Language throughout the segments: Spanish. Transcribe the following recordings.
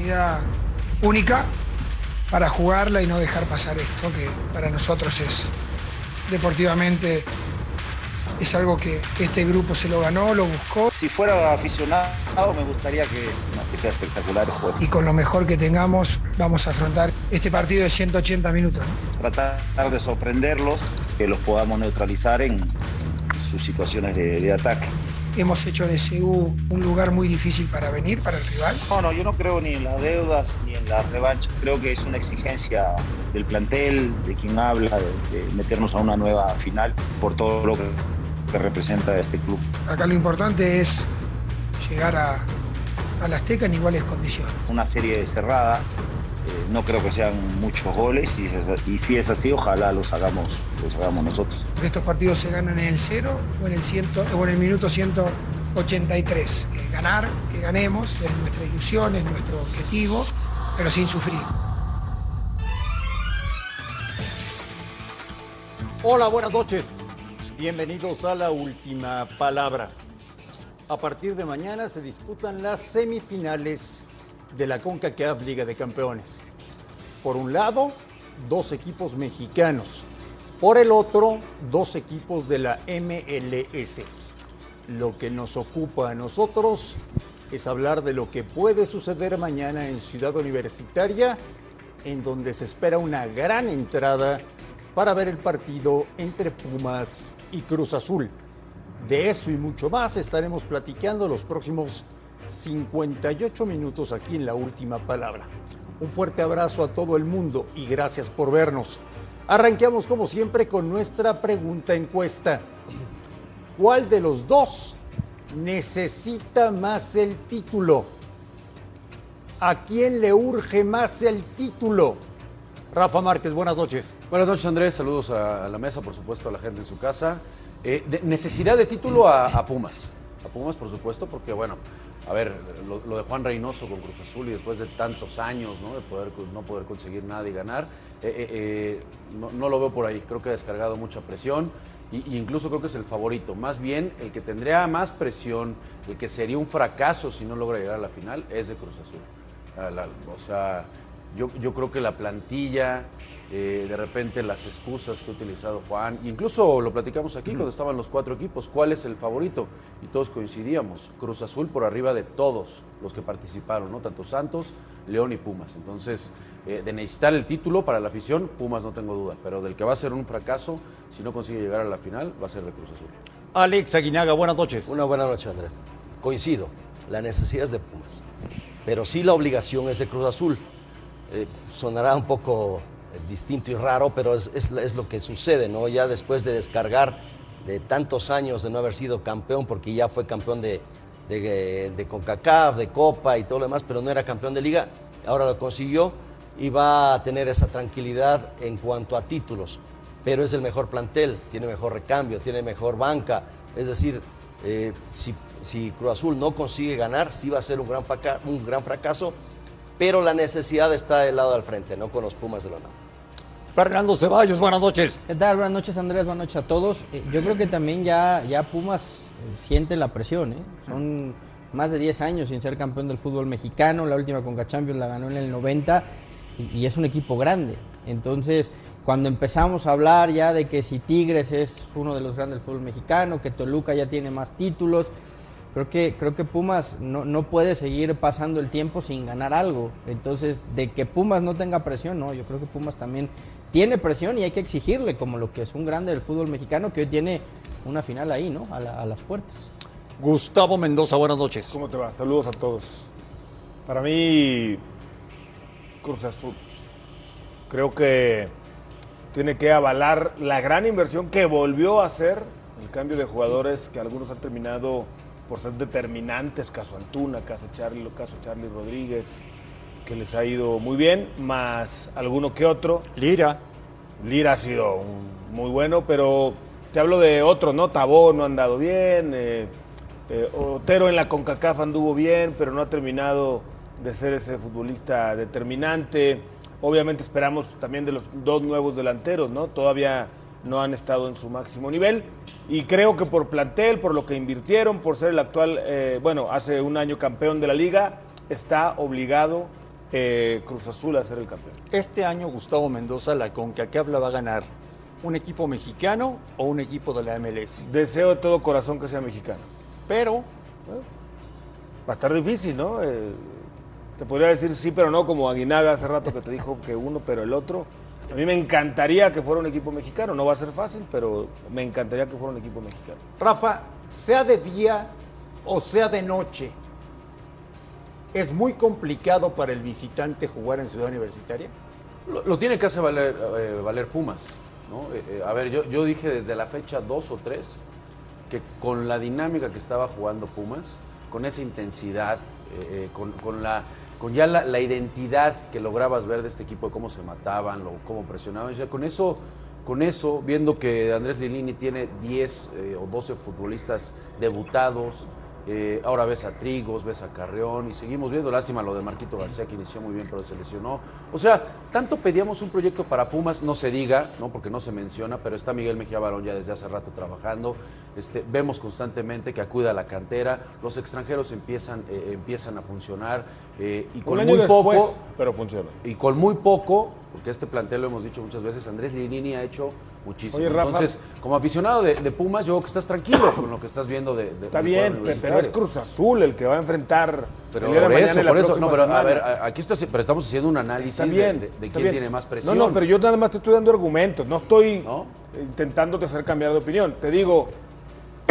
oportunidad única para jugarla y no dejar pasar esto, que para nosotros es deportivamente es algo que este grupo se lo ganó, lo buscó. Si fuera aficionado me gustaría que, que sea espectacular el juego. Y con lo mejor que tengamos vamos a afrontar este partido de 180 minutos. Tratar de sorprenderlos, que los podamos neutralizar en sus situaciones de, de ataque. Hemos hecho de CU un lugar muy difícil para venir, para el rival. No, no, yo no creo ni en las deudas ni en la revancha. Creo que es una exigencia del plantel, de quien habla, de, de meternos a una nueva final por todo lo que que representa este club. Acá lo importante es llegar a, a la Azteca en iguales condiciones. Una serie cerrada, no creo que sean muchos goles y, y, si es así, ojalá los hagamos, los hagamos nosotros. Estos partidos se ganan en el cero o en el, ciento, o en el minuto 183. Eh, ganar, que ganemos, es nuestra ilusión, es nuestro objetivo, pero sin sufrir. Hola, buenas noches. Bienvenidos a la última palabra. A partir de mañana se disputan las semifinales de la CONCACAF Liga de Campeones. Por un lado, dos equipos mexicanos. Por el otro, dos equipos de la MLS. Lo que nos ocupa a nosotros es hablar de lo que puede suceder mañana en Ciudad Universitaria, en donde se espera una gran entrada para ver el partido entre Pumas y Cruz Azul. De eso y mucho más estaremos platicando los próximos 58 minutos aquí en la última palabra. Un fuerte abrazo a todo el mundo y gracias por vernos. Arranqueamos como siempre con nuestra pregunta encuesta. ¿Cuál de los dos necesita más el título? ¿A quién le urge más el título? Rafa Márquez, buenas noches. Buenas noches, Andrés. Saludos a, la mesa, por supuesto, a la gente en su casa. Eh, de, necesidad de título a, a, Pumas. A Pumas, por supuesto, porque, bueno, a ver, lo, de Juan Reynoso con Cruz Azul y después de tantos años, ¿no? De poder, no poder conseguir nada y ganar, eh, eh, no, no, lo veo por ahí. Creo que ha descargado mucha presión y, incluso creo que es el favorito. Más bien, el que tendría más presión, el que sería un fracaso si no logra llegar a la final, es de Cruz Azul. O sea, yo, yo, creo que la plantilla, eh, de repente las excusas que ha utilizado Juan, incluso lo platicamos aquí mm. cuando estaban los cuatro equipos, ¿cuál es el favorito? Y todos coincidíamos, Cruz Azul por arriba de todos los que participaron, ¿no? Tanto Santos, León y Pumas. Entonces, eh, de necesitar el título para la afición, Pumas no tengo duda, pero del que va a ser un fracaso, si no consigue llegar a la final, va a ser de Cruz Azul. Alex Aguinaga, buenas noches. Una buena noche, Andrés. Coincido, la necesidad es de Pumas, pero sí la obligación es de Cruz Azul eh, sonará un poco distinto y raro, pero es, lo que sucede, ¿no? Ya después de descargar de tantos años de no haber sido campeón, porque ya fue campeón de, de, de CONCACAF, de Copa y todo lo demás, pero no era campeón de liga, ahora lo consiguió y va a tener esa tranquilidad en cuanto a títulos. Pero es el mejor plantel, tiene mejor recambio, tiene mejor banca, es decir, eh, si, si Cruz Azul no consigue ganar, sí va a ser un gran, un gran fracaso pero la necesidad está del lado del frente, no con los Pumas de la UNAM. Fernando Ceballos, buenas noches. ¿Qué tal? Buenas noches, Andrés. Buenas noches a todos. Eh, yo creo que también ya, ya Pumas eh, siente la presión. ¿eh? Son más de 10 años sin ser campeón del fútbol mexicano. La última Conca Champions la ganó en el 90 y, y es un equipo grande. Entonces, cuando empezamos a hablar ya de que si Tigres es uno de los grandes del fútbol mexicano, que Toluca ya tiene más títulos, creo que, creo que Pumas no, no, puede seguir pasando el tiempo sin ganar algo. Entonces, de que Pumas no tenga presión, no, yo creo que Pumas también tiene presión y hay que exigirle, como lo que es un grande del fútbol mexicano, que hoy tiene una final ahí, ¿no? A, la, a las puertas. Gustavo Mendoza, buenas noches. ¿Cómo te va? Saludos a todos. Para mí, Cruz Azul. Creo que tiene que avalar la gran inversión que volvió a hacer el cambio de jugadores que algunos han terminado por ser determinantes, caso Antuna, caso Charlie, caso Charlie Rodríguez, que les ha ido muy bien, más alguno que otro. Lira. Lira ha sido muy bueno, pero te hablo de otro, ¿no? Tabó no ha andado bien, eh, eh, Otero en la CONCACAF anduvo bien, pero no ha terminado de ser ese futbolista determinante. Obviamente esperamos también de los dos nuevos delanteros, ¿no? Todavía no han estado en su máximo nivel. Y creo que por plantel, por lo que invirtieron, por ser el actual, eh, bueno, hace un año campeón de la liga, está obligado eh, Cruz Azul a ser el campeón. Este año Gustavo Mendoza, la CONCACAF la va a ganar un equipo mexicano o un equipo de la MLS. Deseo de todo corazón que sea mexicano. Pero Va a estar difícil, ¿no? Eh, te podría decir sí, pero no, como Aguinaga hace rato que te dijo que uno, pero el otro. A mí me encantaría que fuera un equipo mexicano. No va a ser fácil, pero me encantaría que fuera un equipo mexicano. Rafa, sea de día o sea de noche, ¿es muy complicado para el visitante jugar en Ciudad Universitaria? Lo, lo tiene que hacer valer, eh, valer Pumas. ¿no? Eh, eh, a ver, yo, yo dije desde la fecha 2 o 3 que con la dinámica que estaba jugando Pumas, con esa intensidad, eh, eh, con, con la, con ya la, identidad que lograbas ver de este equipo, de cómo se mataban, lo, cómo presionaban, ya con eso, con eso, viendo que Andrés Lilini tiene 10 eh, o 12 futbolistas debutados, eh, ahora ves a Trigos, ves a Carreón y seguimos viendo, lástima lo de Marquito García que inició muy bien pero se lesionó. O sea, tanto pedíamos un proyecto para Pumas, no se diga, ¿no? porque no se menciona, pero está Miguel Mejía Barón ya desde hace rato trabajando. Este, vemos constantemente que acude a la cantera, los extranjeros empiezan, eh, empiezan a funcionar eh, y con un año muy después, poco pero funciona. y con muy poco, porque este plantel lo hemos dicho muchas veces, Andrés Lilini ha hecho muchísimo. Oye, Rafa. Entonces, como aficionado de, de Pumas, yo creo que estás tranquilo con lo que estás viendo de, de- Está bien, pero es. Cruz Azul el que va a enfrentar Pero el día de por eso, por eso, no, pero a ver, aquí está, pero estamos haciendo un análisis de- bien, de, de está quién bien. tiene más presión. No, no, pero yo nada más te estoy dando argumentos, no estoy ¿No? intentándote hacer cambiar de opinión. Te digo,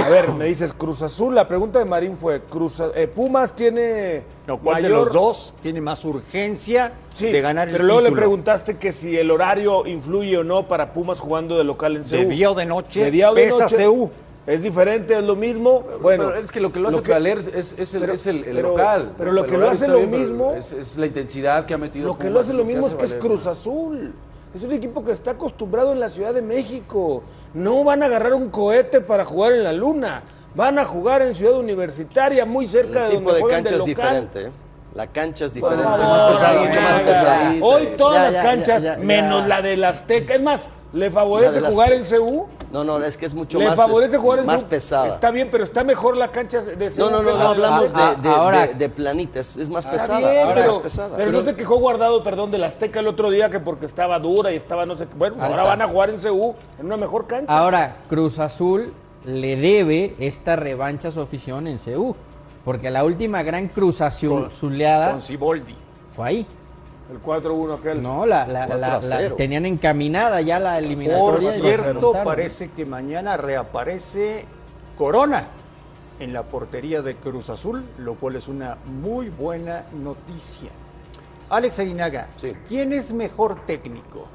a ver, me dices Cruz Azul, la pregunta de Marín fue, Cruz, eh, Pumas tiene No, ¿Cuál de los dos tiene más urgencia Sí, de ganar el pero luego le preguntaste que si el horario influye o no para Pumas jugando de local en ¿De CEU. día o de noche? De día o de pesa noche. CEU. Es diferente, es lo mismo. Bueno, Pero es que lo que lo hace valer es, es el, pero- es el- el pero- local. pero lo que lo hace lo mismo- Es, es la intensidad que ha metido Lo que Pumas, lo hace lo que mismo es que es. Cruz Azul. Es un equipo que está acostumbrado en la Ciudad de México. No van a agarrar un cohete para jugar en la luna. Van a jugar en Ciudad Universitaria, muy cerca El de tipo donde de juegan cancha es local. diferente. ¿eh? La cancha es Por diferente. es mucho más pesada. Hoy todas Ya, las ya, canchas, ya, ya, menos la del Azteca. Es más, ¿le favorece jugar en. CU? No, no, es que es mucho ¿Le más, favorece es- jugar en más CU? pesada. Está bien, pero está mejor la cancha de No, no, no, no hablamos de, de, ahora- de- de planita, es, es más pesada. bien, es pero, más pesada. pero no se quejó guardado, perdón, del Azteca el otro día que porque estaba dura y estaba no sé qué. Bueno, ahora van a jugar en CU en una mejor cancha. Ahora, Cruz Azul le debe esta revancha a su afición en CU. Porque la última gran Cruz Azul Con Siboldi. fue ahí. El 4-1 aquel. No, la, la- 4 la- a la- 0. tenían encaminada ya la Por eliminatoria. la cierto, parece que mañana reaparece Corona en la portería de Cruz Azul, lo cual es una muy buena noticia. Alex Aguinaga, Sí. ¿quién es mejor técnico?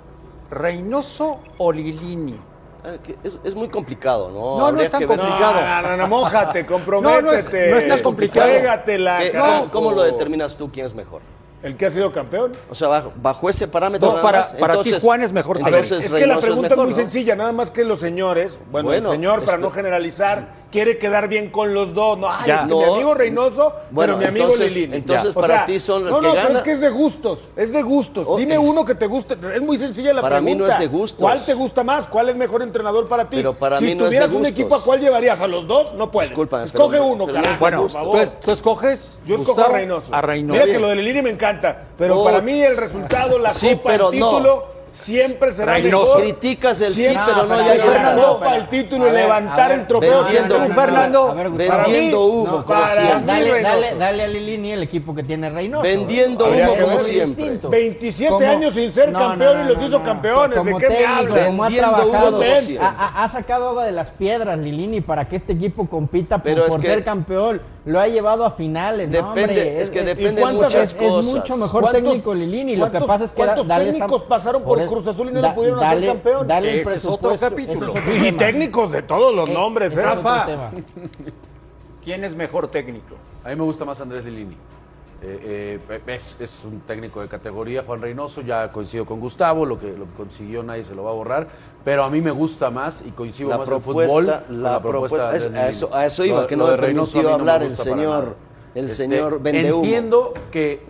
¿Reynoso o Lilini? Ah, Es, es muy complicado, ¿no? No, no es tan que complicado. No, no, no, no, mójate, comprométete. No, no es- no estás complicado. ¿Qué- carajo. ¿Cómo lo determinas tú quién es mejor? El que ha sido campeón. O sea, bajo, bajo ese parámetro. Nada para- más, para ti, entonces- Juan es mejor técnico. entonces es que la pregunta es, mejor, muy ¿no? sencilla, nada más que los señores, bueno, Bueno, el señor, para esto- no generalizar, quiere quedar bien con los dos. No, ay, Ya. es que No. mi amigo Reynoso, Bueno, pero mi amigo entonces- Lilini. entonces Ya. para ti son el No, que no, pero es que es de gustos, es de gustos. Oh, Dime es- uno que te guste, es muy sencilla la Para mí pregunta. no es de gustos. ¿Cuál te gusta más? ¿Cuál es mejor entrenador para ti? Pero para si mí no es de tuvieras un gustos. equipo, ¿a cuál llevarías? ¿A los dos? No puedes. Discúlpame, Escoge pero- uno, pero carajo, Bueno, por ¿tú, favor. tú escoges? Yo escojo Gustavo? a Reynoso. A Reynoso. Mira que lo de Lilini me encanta, pero para mí el resultado, la copa, el título, siempre será Reynoso. mejor. Criticas el sí, pero no, ya Fernando, copa, el título y levantar el trofeo. vendiendo- Fernando. A ver, Gustavo. Vendiendo Para mí, humo, no, como para siempre. Dale, dale, dale a Lilini el equipo que tiene Reynoso. Vendiendo humo como siempre. distinto. 27 Como- años sin ser campeón y los hizo campeones. ¿De qué me hablas? Vendiendo trabajado, humo ha, sacado agua de las piedras Lilini para que este equipo compita por, ser campeón. Lo ha llevado a finales. no, Depende, hombre, es que es- depende ¿y cuántas- muchas es, es cosas. mucho mejor ¿Cuántos- técnico Lilini. Lo que pasa es que da- cuántos técnicos pasaron por Cruz Azul y no le pudieron hacer campeón? Dale el Ese es otro capítulo. es otro Y tema. técnicos de todos los Eh, nombres, ¿eh? es Rafa. ¿Quién es mejor técnico? A mí me gusta más Andrés Lilini. Eh, eh, es, es un técnico de categoría, Juan Reynoso, ya coincido con Gustavo, lo que, lo que consiguió nadie se lo va a borrar, pero a mí me gusta más y coincido La más propuesta, fútbol. la, con la propuesta, es- a, eso, a eso iba, Lo- que no de Reynoso a permitió mí no me hablar el señor, el Este, señor Vendehumo. Entiendo que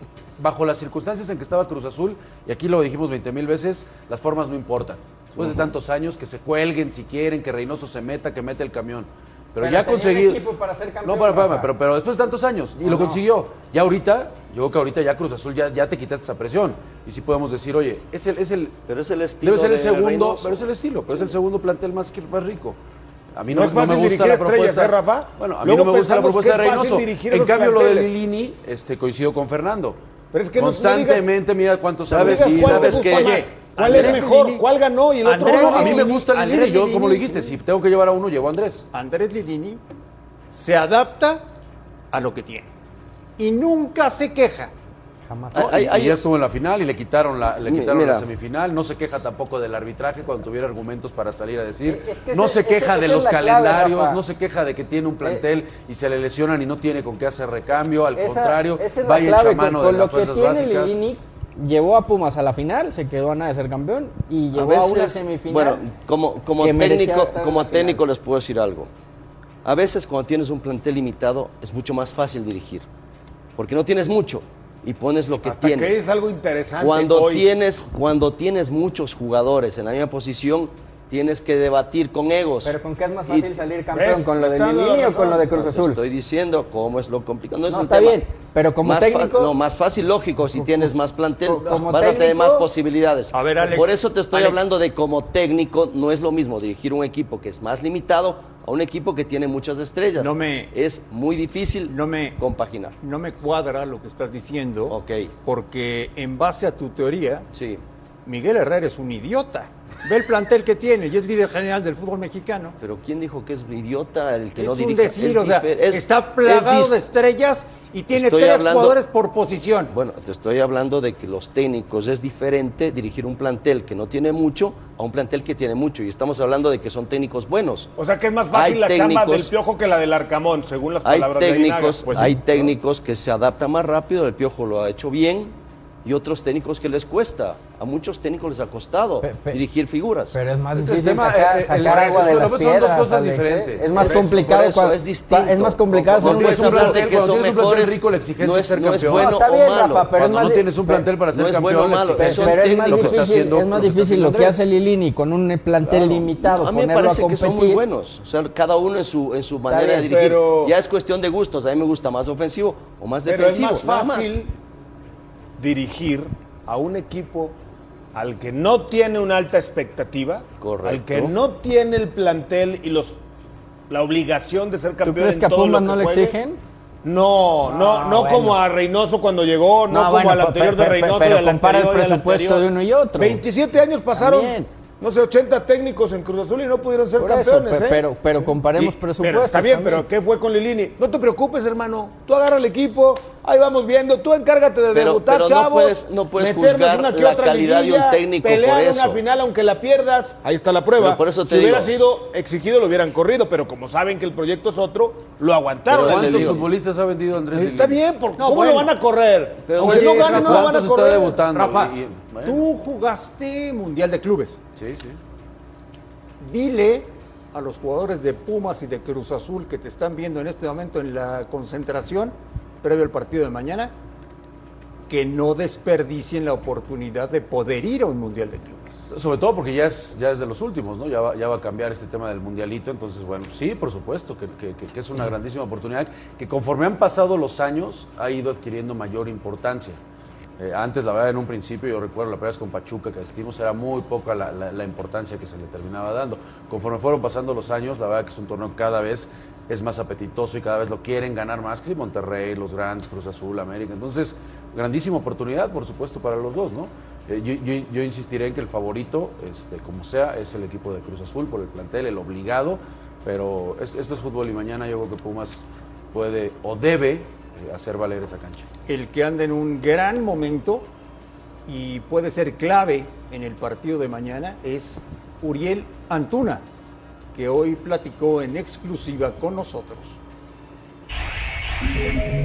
bajo las circunstancias en que estaba Cruz Azul, y aquí lo dijimos 20 mil veces, las formas no importan. Después de tantos años, que se cuelguen si quieren, que Reynoso se meta, que mete el camión. Pero, Pero ya conseguido. equipo para ser campeón, no, pero, espérame, pero, pero después de tantos años. Y No, lo consiguió. Ya ahorita, yo creo que ahorita ya Cruz Azul ya, ya te quitaste esa presión. Y sí podemos decir, oye, es el, es el, Pero es el estilo debe ser el segundo, Reynoso. pero es el estilo, pero es el segundo plantel más, que- más rico. A mí no, No es no me fácil gusta la propuesta. ¿eh, Rafa? Bueno, a mí Luego no me gusta la propuesta de que fácil Reynoso. En cambio, lo de. Lilini, este, coincido con Fernando. Pero es que no- no Constantemente, mira cuántos ¿Sabes- metido. sabes ¿Cuál te gusta qué? más? ¿Cuál es mejor? Lilini- ¿Cuál ganó y el otro Andrés no? No, a mí me Lilini- gusta Lilini, Andrés yo como lo Lilini- dijiste, si tengo que llevar a uno, llevo a Andrés. Andrés Lilini se adapta a lo que tiene y nunca se queja. Jamás. Hay- y hay- ya estuvo en la final y le quitaron la, le quitaron mira. la semifinal. No se queja tampoco del arbitraje cuando tuviera argumentos para salir a decir. Es que no ese- se ese- queja de los clave, calendarios, no se queja de que tiene un plantel y se le lesionan y no tiene con qué hacer recambio. Al Esa- contrario, esa es la vaya clave. mano con, de con las lo que fuerzas tiene básicas. Lilini, llevó a Pumas a la final, se quedó a nada de ser campeón y llegó a, una semifinal. Bueno, como, como técnico, como técnico les puedo decir algo. A veces cuando tienes un plantel limitado es mucho más fácil dirigir, porque no tienes mucho y pones lo que Hasta tienes. que es algo interesante Cuando hoy. tienes, cuando tienes muchos jugadores en la misma posición, tienes que debatir con egos. Pero ¿con qué es más Y- fácil salir campeón? ¿Con lo de Lilini o con lo de. Cruz No, te Azul? Estoy diciendo cómo es lo complicado. No, es No, está tema. bien, pero como Más técnico- no, más fácil, lógico, si tienes más plantel, como vas a tener más posibilidades. A ver, Alex, Por eso te estoy Alex. hablando de como técnico, no es lo mismo dirigir un equipo que es más limitado a un equipo que tiene muchas estrellas. No me- Es muy difícil No me, compaginar. no me cuadra lo que estás diciendo, Ok. porque en base a tu teoría, Sí. Miguel Herrera es un idiota. Ve el plantel que tiene y es líder general del fútbol mexicano. Pero ¿quién dijo que es idiota el que es no un dirige? decir, Es o sea, es- está plagado es de estrellas y tiene Estoy tres hablando- jugadores por posición. Bueno, te estoy hablando de que los técnicos es diferente dirigir un plantel que no tiene mucho a un plantel que tiene mucho. Y estamos hablando de que son técnicos buenos. O sea que es más fácil Hay la chamba técnicos- del Piojo que la del Arcamón, según las Hay palabras de técnicos, Aguinaga. Pues sí. hay técnicos que se adaptan más rápido, el Piojo lo ha hecho bien, y otros técnicos que les cuesta. A muchos técnicos les ha costado Pe- pe- dirigir figuras. Pero es más Es difícil tema, sacar, eh, el- sacar el- agua de son las dos piedras. cosas Alex, ¿eh? diferentes. Es más eso- complicado eso cuando es distinto. es más complicado No hacer un plantel- de que cuando son mejores. rico, la exigencia no es es, ser no es campeón. bueno No, está o bien, malo. Rafa, pero Cuando es no tienes un plantel para no ser es campeón, bueno malo, eso es es más técnico, lo que está difícil, haciendo es más lo que está difícil lo que hace Lilini con un plantel limitado, A mí me parece que son muy buenos. O sea, cada uno en su, en su manera de dirigir. pero- Ya es cuestión de gustos. A mí me gusta más ofensivo o más es defensivo. más nada más. fácil dirigir a un equipo al que no tiene una alta expectativa, Correcto. al que no tiene el plantel y los la obligación de ser ¿Tú campeón crees en que a todo Pumas lo que no le exigen? No, no, No, no bueno. como a Reynoso cuando llegó, no, No, como bueno, al anterior de Reynoso pero compara el presupuesto de uno y otro. 27 años pasaron, También. no sé, 80 técnicos en Cruz Azul y no pudieron ser Por eso, campeones, pe- ¿eh? pero, pero comparemos Y- presupuestos. Pero está bien, también. pero ¿qué fue con Lilini? No te preocupes, hermano. Tú agarra el equipo, ahí vamos viendo. Tú encárgate de Pero- debutar, pero no chavos. puedes- no puedes juzgar una que la otra calidad de un técnico pelear por eso. una final aunque la pierdas. Ahí está la prueba. Pero por eso te si hubiera sido exigido, lo hubieran corrido. Pero como saben que el proyecto es otro, lo aguantaron. ¿Cuántos futbolistas ha vendido Andrés Está bien, ¿por- No, ¿cómo bueno. lo van a correr? Pero Aunque sí, no es gane, no lo van a ¿Cuántos está correr. debutando? Rafa, Y- y- bueno, tú jugaste Mundial de Clubes. Sí, sí. Dile a los jugadores de Pumas y de Cruz Azul que te están viendo en este momento en la concentración previo al partido de mañana que no desperdicien la oportunidad de poder ir a un Mundial de Clubes. Sobre todo porque ya es, ya es de los últimos, ¿no? Ya va, ya va a cambiar este tema del mundialito. Entonces, bueno, sí, por supuesto, que, que- es una grandísima oportunidad que conforme han pasado los años ha ido adquiriendo mayor importancia. Eh, antes, la verdad, en un principio, yo recuerdo la primera vez con Pachuca que asistimos, era muy poca la, la- la importancia que se le terminaba dando. Conforme fueron pasando los años, la verdad que es un torneo cada vez es más apetitoso y cada vez lo quieren ganar más que Monterrey, los grandes, Cruz Azul, América. Entonces, grandísima oportunidad, por supuesto, para los dos, ¿no? Eh, yo, insistiré en que el favorito, este, como sea, es el equipo de Cruz Azul por el plantel, el obligado, pero es- esto es fútbol y mañana yo creo que Pumas puede o debe eh, hacer valer esa cancha. El que anda en un gran momento y puede ser clave en el partido de mañana es Uriel Antuna, que hoy platicó en exclusiva con nosotros.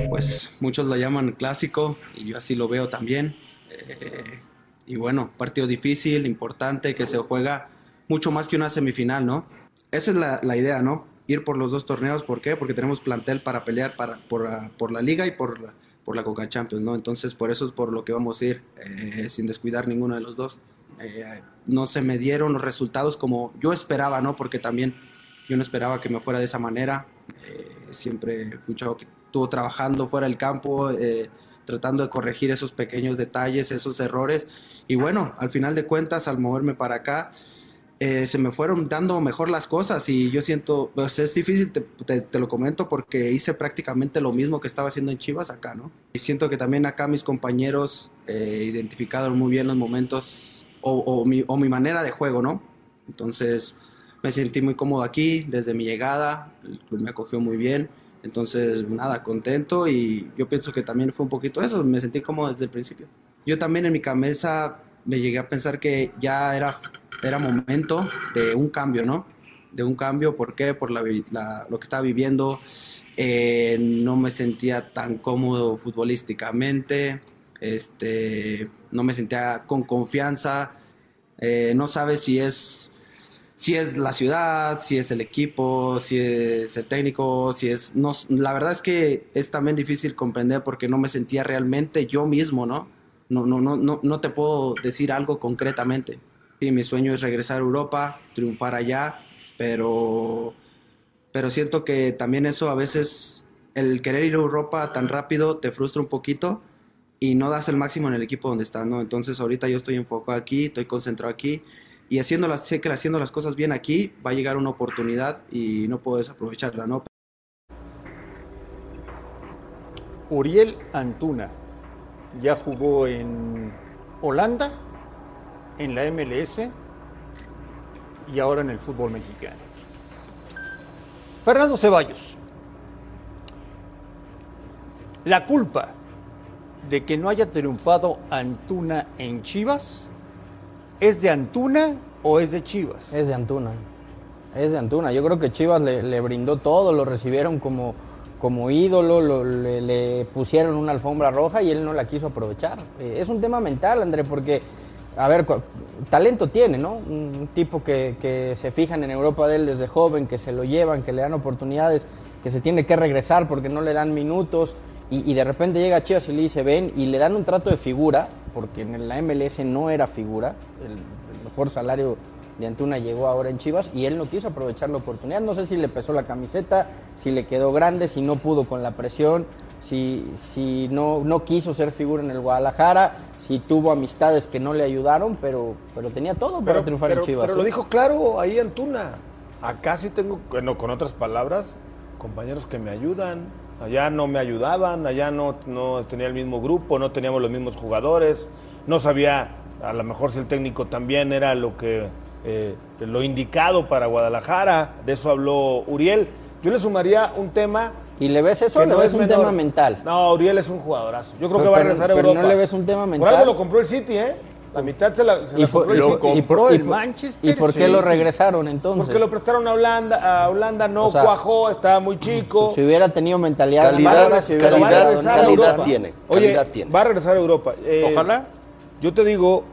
pues muchos lo llaman clásico y yo así lo veo también. Eh, y bueno, partido difícil, importante, que se juega mucho más que una semifinal, ¿no? Esa es la, idea, ¿no? Ir por los dos torneos, ¿por qué? Porque tenemos plantel para pelear para, por, la- por la liga y por la, por la Coca Champions, ¿no? Entonces por eso es por lo que vamos a ir, eh, sin descuidar ninguno de los dos. No se me dieron los resultados como yo esperaba, ¿no? Porque también Yo no esperaba que me fuera de esa manera. Eh, siempre un chavo que estuvo trabajando fuera del campo, eh, tratando de corregir esos pequeños detalles, esos errores. Y bueno, al final de cuentas, al moverme para acá, eh, se me fueron dando mejor las cosas y yo siento, pues es difícil, te, lo comento porque hice prácticamente lo mismo que estaba haciendo en Chivas acá, ¿no? Y siento que también acá mis compañeros identificaron muy bien los momentos o, o mi, o mi manera de juego, ¿no? Entonces me sentí muy cómodo aquí desde mi llegada, el club me acogió muy bien, entonces nada, contento y yo pienso que también fue un poquito eso, me sentí cómodo desde el principio. Yo también en mi cabeza me llegué a pensar que ya era, era momento de un cambio, ¿no? De un cambio, ¿por qué? Por la la- lo que estaba viviendo, eh, no me sentía tan cómodo futbolísticamente, este, no me sentía con confianza, eh, no sabes si es, si es la ciudad, si es el equipo, si es el técnico, si es... No, la verdad es que es también difícil comprender porque no me sentía realmente yo mismo, ¿no? No, no, no, no, no te puedo decir algo concretamente. Sí, mi sueño es regresar a Europa, triunfar allá, pero, pero siento que también eso a veces, el querer ir a Europa tan rápido te frustra un poquito y no das el máximo en el equipo donde estás, ¿no? Entonces ahorita yo estoy enfocado aquí, estoy concentrado aquí y haciendo las, sé que haciendo las cosas bien aquí va a llegar una oportunidad y no puedo desaprovecharla, ¿no? Uriel Antuna ya jugó en Holanda, en la MLS y ahora en el fútbol mexicano. Fernando Ceballos. La culpa de que no haya triunfado Antuna en Chivas es de Antuna o es de Chivas. Es de Antuna. Es de Antuna. Yo creo que Chivas le, brindó todo, lo recibieron como, como ídolo, lo- le, pusieron una alfombra roja y él no la quiso aprovechar. Eh, es un tema mental, André, porque, a ver, talento tiene, ¿no? Un tipo que, que se fijan en Europa de él desde joven, que se lo llevan, que le dan oportunidades, que se tiene que regresar porque no le dan minutos. Y, y de repente llega a Chivas y le dice, ven, y le dan un trato de figura, porque en la MLS no era figura, el, el mejor salario de Antuna llegó ahora en Chivas y él no quiso aprovechar la oportunidad. No sé si le pesó la camiseta, si le quedó grande, si no pudo con la presión, si, si no, no quiso ser figura en el Guadalajara, si tuvo amistades que no le ayudaron, pero, pero tenía todo para triunfar pero- en Chivas. pero ¿eh? lo dijo claro ahí Antuna. Acá sí tengo, bueno, con otras palabras, compañeros que me ayudan. Allá no me ayudaban, allá no, no tenía el mismo grupo, no teníamos los mismos jugadores, no sabía a lo mejor si el técnico también era lo que eh, lo indicado para Guadalajara. De eso habló Uriel. Yo le sumaría un tema. ¿Y le ves eso o le no ves es un menor. tema mental? No, Uriel es un jugadorazo. Yo creo Pero- que va a regresar a pero Europa. no le ves un tema Por mental. algo lo compró el City, ¿eh? La mitad se la, se ¿Y la por, compró el y- City. y por- el y por- Manchester ¿Y por qué lo regresaron entonces? Porque lo prestaron a Holanda, a Holanda no O sea, cuajó, estaba muy chico. Si hubiera tenido mentalidad de Calidad, Málaga, se hubiera calidad, regresar a calidad Europa. tiene, Oye, calidad tiene. va a regresar a Europa. Eh, Ojalá. Yo te digo,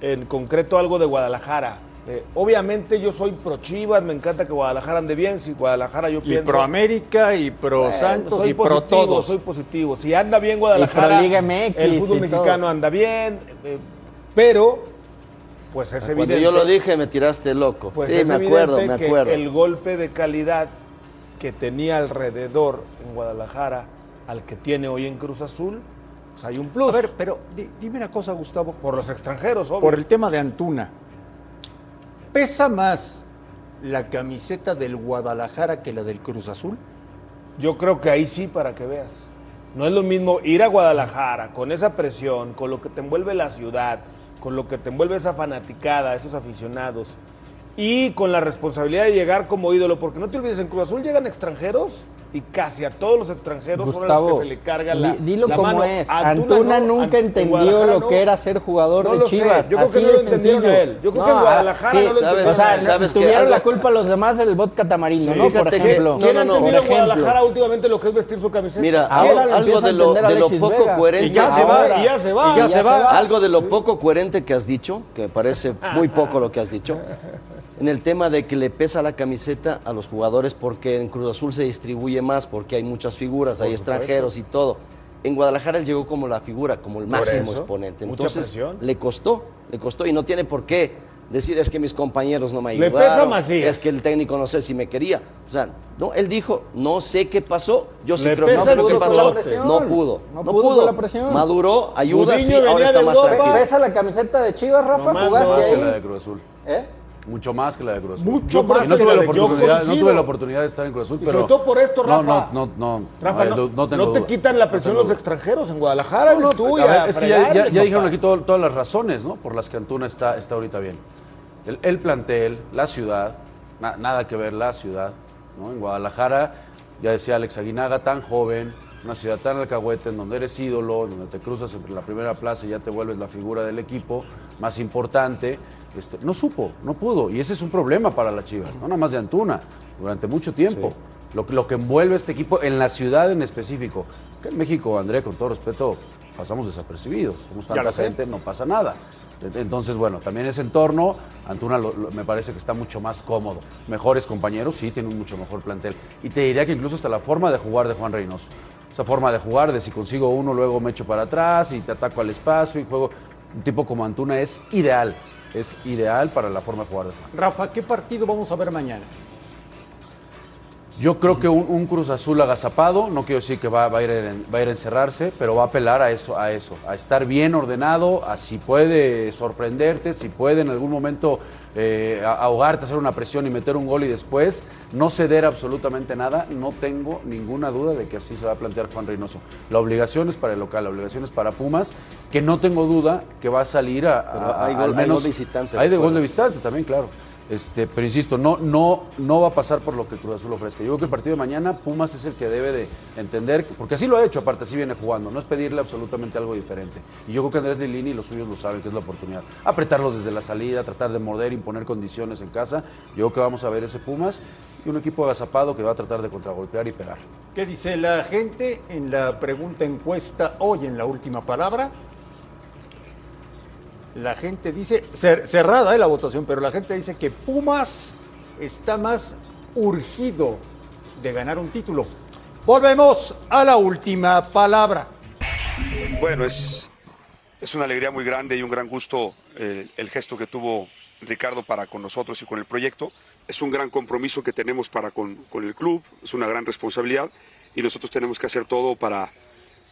en concreto, algo de Guadalajara. Eh, obviamente yo soy pro Chivas, me encanta que Guadalajara ande bien. Si Guadalajara yo Y pienso... pro América, y pro Santos, soy y pro todos. Soy positivo. Si anda bien Guadalajara, Y pro Liga MX el fútbol y mexicano todo. anda bien, eh, pero pues es Cuando evidente. yo lo dije me tiraste loco. Pues sí, es me acuerdo, me que acuerdo. el golpe de calidad que tenía alrededor en Guadalajara al que tiene hoy en Cruz Azul, pues hay un plus. A ver, pero di- dime una cosa, Gustavo. por los extranjeros, obvio. Por el tema de Antuna, ¿pesa más la camiseta del Guadalajara que la del Cruz Azul? Yo creo que ahí sí, para que veas. No es lo mismo ir a Guadalajara con esa presión, con lo que te envuelve la ciudad, con lo que te envuelve esa fanaticada, esos aficionados, y con la responsabilidad de llegar como ídolo, porque no te olvides, en Cruz Azul llegan extranjeros y casi a todos los extranjeros son a los Gustavo, que se le carga la, di- dilo la como mano. es. Antuna, no, nunca Ant- en entendió lo no. que era ser jugador No de Chivas. Yo creo Así que no lo de entendieron sencillo. a él. Yo creo que en No, Guadalajara sí, no lo sabes-. O sea, sabes- que tuvieron algo- la culpa los demás del vodka tamarindo, Sí, ¿no? Por que- ejemplo. ¿Quién No, ha no, no, entendido en. Guadalajara últimamente lo que es vestir su camiseta? Mira, Ahora algo, de lo, de lo poco Vega. coherente. Y ya se va, y ya se va. Y ya se va. Algo de lo poco coherente que has dicho, que parece muy poco lo que has dicho, en el tema de que le pesa la camiseta a los jugadores porque en Cruz Azul se distribuye más, porque hay muchas figuras, hay extranjeros y todo. En Guadalajara él llegó como la figura, como el máximo eso, exponente. mucha Entonces presión. le costó, le costó y no tiene por qué decir es que mis compañeros no me Le ayudaron, pesa Macías. es que el técnico no sé si me quería. O sea, no, él dijo, no sé qué pasó, yo sí Le creo que no sé el lo que chicote. pasó. No pudo, No no, pudo pudo. la presión. Maduró, ayuda, sí, ahora está más Europa. tranquilo. ¿Pesa la camiseta de Chivas, Rafa? No más, ¿Jugaste no. Que la de ahí? Cruz Azul. ¿Eh? Mucho más que la de Cruz Azul. Mucho más no que tuve, la de- yo oportunidad, no coincido. tuve la oportunidad de estar en Cruz Azul, Y pero... sobre todo por esto, No, Rafa. no, no, no, Rafa, no, no, no tengo no te duda. quitan la presión No los extranjeros. En Guadalajara No, eres no, a ver, es que ya, ya- fregarle, ya dijeron aquí todo- todas las razones ¿no? por las que Antuna está, está ahorita bien. El, el plantel, la ciudad, na- nada que ver la ciudad. ¿no? En Guadalajara, ya decía Alex Aguinaga, tan joven, una ciudad tan alcahuete, en donde eres ídolo, en donde te cruzas entre la primera plaza y ya te vuelves la figura del equipo más importante. Este, no supo, no pudo. Y ese es un problema para las Chivas, no nada más de Antuna, durante mucho tiempo. Lo, que- lo que envuelve este equipo en la ciudad en específico. Que en México, André, con todo respeto, pasamos desapercibidos. Somos tanta gente, no pasa nada. Entonces, bueno, también ese entorno, Antuna lo- lo- me parece que está mucho más cómodo. Mejores compañeros, sí, tiene un mucho mejor plantel. Y te diría que incluso hasta la forma de jugar de Juan Reynoso. Esa forma de jugar, de si consigo uno, luego me echo para atrás y te ataco al espacio y juego. Un tipo como Antuna es ideal. Es ideal para la forma de jugar de. Rafa, ¿qué partido vamos a ver mañana? Yo creo que un, un Cruz Azul agazapado, no quiero decir que va, va a ir en- va a ir a encerrarse, pero va a apelar a eso, a eso, a estar bien ordenado, a si puede sorprenderte, si puede en algún momento eh, ahogarte, hacer una presión y meter un gol y después no ceder absolutamente nada. No tengo ninguna duda de que así se va a plantear Juan Reynoso. La obligación es para el local, la obligación es para Pumas, que no tengo duda que va a salir a, Pero a- hay al gol- hay menos gol visitante, Hay de gol de visitante también, claro. Este, pero insisto, no, no, no va a pasar por lo que Cruz Azul ofrezca. Yo creo que el partido de mañana, Pumas es el que debe de entender, porque así lo ha hecho, aparte así viene jugando, no es pedirle absolutamente algo diferente. Y yo creo que Andrés Lilini y los suyos lo saben, que es la oportunidad. Apretarlos desde la salida, tratar de morder, imponer condiciones en casa. Yo creo que vamos a ver ese Pumas y un equipo agazapado que va a tratar de contragolpear y pegar. ¿Qué dice la gente en la pregunta encuesta hoy en la última palabra? La gente dice, cer- cerrada eh, la votación, pero la gente dice que Pumas está más urgido de ganar un título. Volvemos a la última palabra. Bueno, es, es una alegría muy grande y un gran gusto eh, el gesto que tuvo Ricardo para con nosotros y con el proyecto. Es un gran compromiso que tenemos para con, con el club, es una gran responsabilidad y nosotros tenemos que hacer todo para,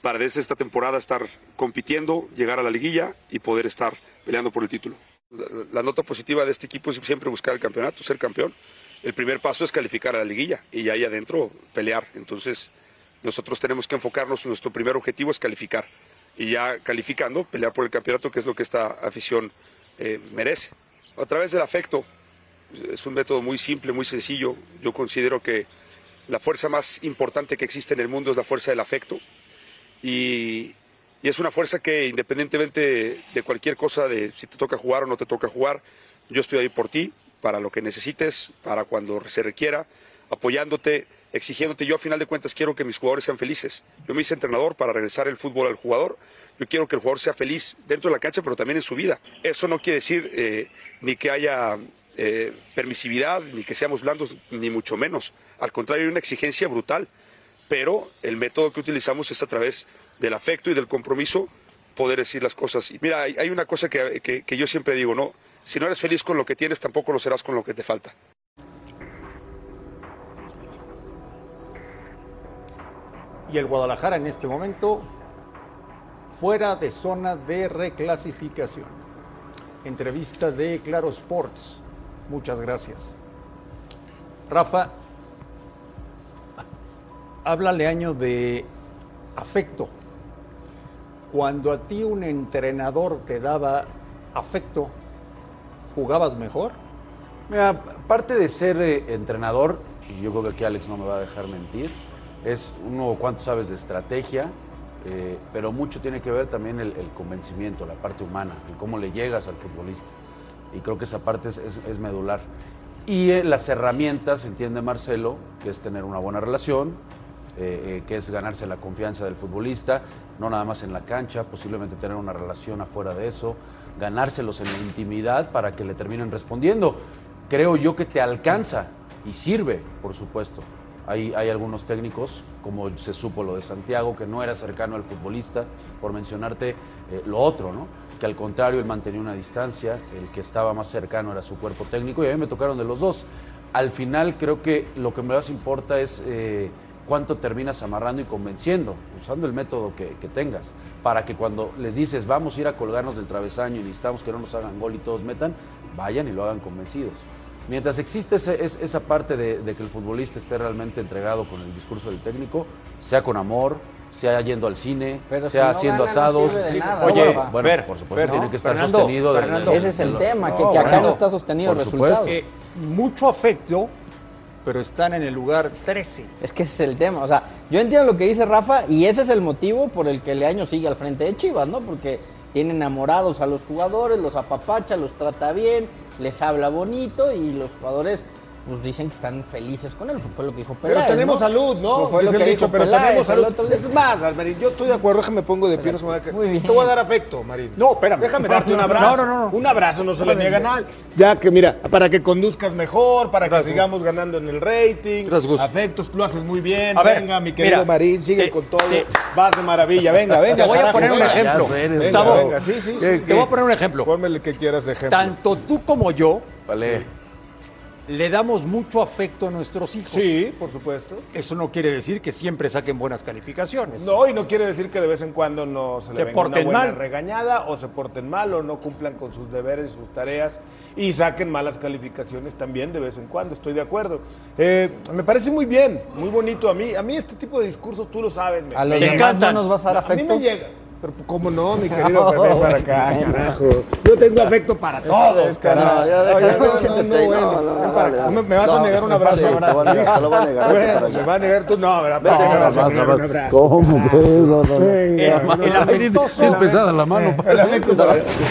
para desde esta temporada estar compitiendo, llegar a la liguilla y poder estar peleando por el título. La, la nota positiva de este equipo es siempre buscar el campeonato, ser campeón. El primer paso es calificar a la liguilla y ahí adentro pelear. Entonces, nosotros tenemos que enfocarnos, nuestro primer objetivo es calificar. Y ya calificando, pelear por el campeonato, que es lo que esta afición eh, merece. A través del afecto, es un método muy simple, muy sencillo. Yo considero que la fuerza más importante que existe en el mundo es la fuerza del afecto. Y, es una fuerza que independientemente de cualquier cosa, de si te toca jugar o no te toca jugar, yo estoy ahí por ti, para lo que necesites, para cuando se requiera, apoyándote, exigiéndote. Yo a final de cuentas quiero que mis jugadores sean felices. Yo me hice entrenador para regresar el fútbol al jugador. Yo quiero que el jugador sea feliz dentro de la cancha, pero también en su vida. Eso no quiere decir eh, ni que haya eh, permisividad, ni que seamos blandos, ni mucho menos. Al contrario, hay una exigencia brutal. Pero el método que utilizamos es a través del afecto y del compromiso poder decir las cosas. Y mira, hay, una cosa que, que- que yo siempre digo, ¿no? Si no eres feliz con lo que tienes, tampoco lo serás con lo que te falta. Y el Guadalajara en este momento fuera de zona de reclasificación. Entrevista de Claro Sports. Muchas gracias. Rafa, háblale año de afecto. Cuando a ti un entrenador te daba afecto, ¿jugabas mejor? Mira, parte de ser eh, entrenador, y yo creo que aquí Alex no me va a dejar mentir, es uno cuánto sabes de estrategia, eh, pero mucho tiene que ver también el, el convencimiento, la parte humana, el cómo le llegas al futbolista. Y creo que esa parte es medular. Y eh, las herramientas, entiende Marcelo, que es tener una buena relación, eh, eh, que es ganarse la confianza del futbolista, no nada más en la cancha, posiblemente tener una relación afuera de eso, ganárselos en la intimidad para que le terminen respondiendo. Creo yo que te alcanza y sirve, por supuesto. Hay, hay algunos técnicos, como se supo lo de Santiago, que no era cercano al futbolista, por mencionarte eh, lo otro, ¿no? que al contrario él mantenía una distancia, el que estaba más cercano era su cuerpo técnico y a mí me tocaron de los dos. Al final creo que lo que más importa es eh, cuánto terminas amarrando y convenciendo, usando el método que, que tengas, para que cuando les dices vamos a ir a colgarnos del travesaño y necesitamos que no nos hagan gol y todos metan, vayan y lo hagan convencidos. Mientras existe ese- es- esa parte de, de que el futbolista esté realmente entregado con el discurso del técnico, sea con amor, sea yendo al cine, Pero si sea no haciendo gana, asados. sirve de nada, Oye, Rafa. bueno, Fer, por supuesto, Fer, tiene que estar Fernando, sostenido. de- Fernando. de- Ese es el de- tema, que, No, que acá bueno, no está sostenido el por resultado. supuesto. Eh, mucho afecto, pero están en el lugar 13. Es que ese es el tema. O sea, yo entiendo lo que dice Rafa y ese es el motivo por el que Leaño sigue al frente de Chivas, ¿no? Porque tiene enamorados a los jugadores, los apapacha, los trata bien, les habla bonito y los jugadores pues dicen que están felices con él. Fue lo que dijo Peláez, Pero tenemos ¿no? salud, ¿no? Fue, fue lo que el dicho, pero Peláez tenemos salud. Es más, Marín, yo estoy de acuerdo, déjame pongo de pie, no me va a caer. Muy bien. Te voy a dar afecto, Marín. No, espérame. Déjame darte un abrazo. no, no, no. Un abrazo no se le niega a nadie. Ya que mira, para que conduzcas mejor, para que sigamos ganando en el rating. Gracias. Afectos, tú lo haces muy bien. A ver, venga, mi querido mira, Marín, sigue te- con todo. te- Vas de maravilla. Venga, venga. Te voy a poner un ejemplo. Venga, Gustavo, venga, sí, sí, sí. Te voy a poner un ejemplo. Ponme el que quieras de ejemplo. Tanto tú como yo Vale. Le damos mucho afecto a nuestros hijos. Sí, por supuesto. Eso no quiere decir que siempre saquen buenas calificaciones. No, y no quiere decir que de vez en cuando no se le venga una buena mal. regañada o se porten mal o no cumplan con sus deberes sus tareas y saquen malas calificaciones también de vez en cuando, estoy de acuerdo. Eh, me parece muy bien, muy bonito a mí. A mí este tipo de discursos, tú lo sabes, me, A los me demás no nos vas a dar a mí afecto. me llega. Pero cómo no, mi querido Pepe, para acá, carajo. Yo tengo afecto para todos, carajo. No, ya deja, no, bueno, no, no. ¿Me, vas a No, negar un sí, abrazo? te voy a negar, te lo voy a negar, Bueno, me va a negar tú, no, ¿verdad? Vete, No, vas a negar un abrazo. ¿Cómo? Pues, no, no, no. No, no, Es pesada la mano.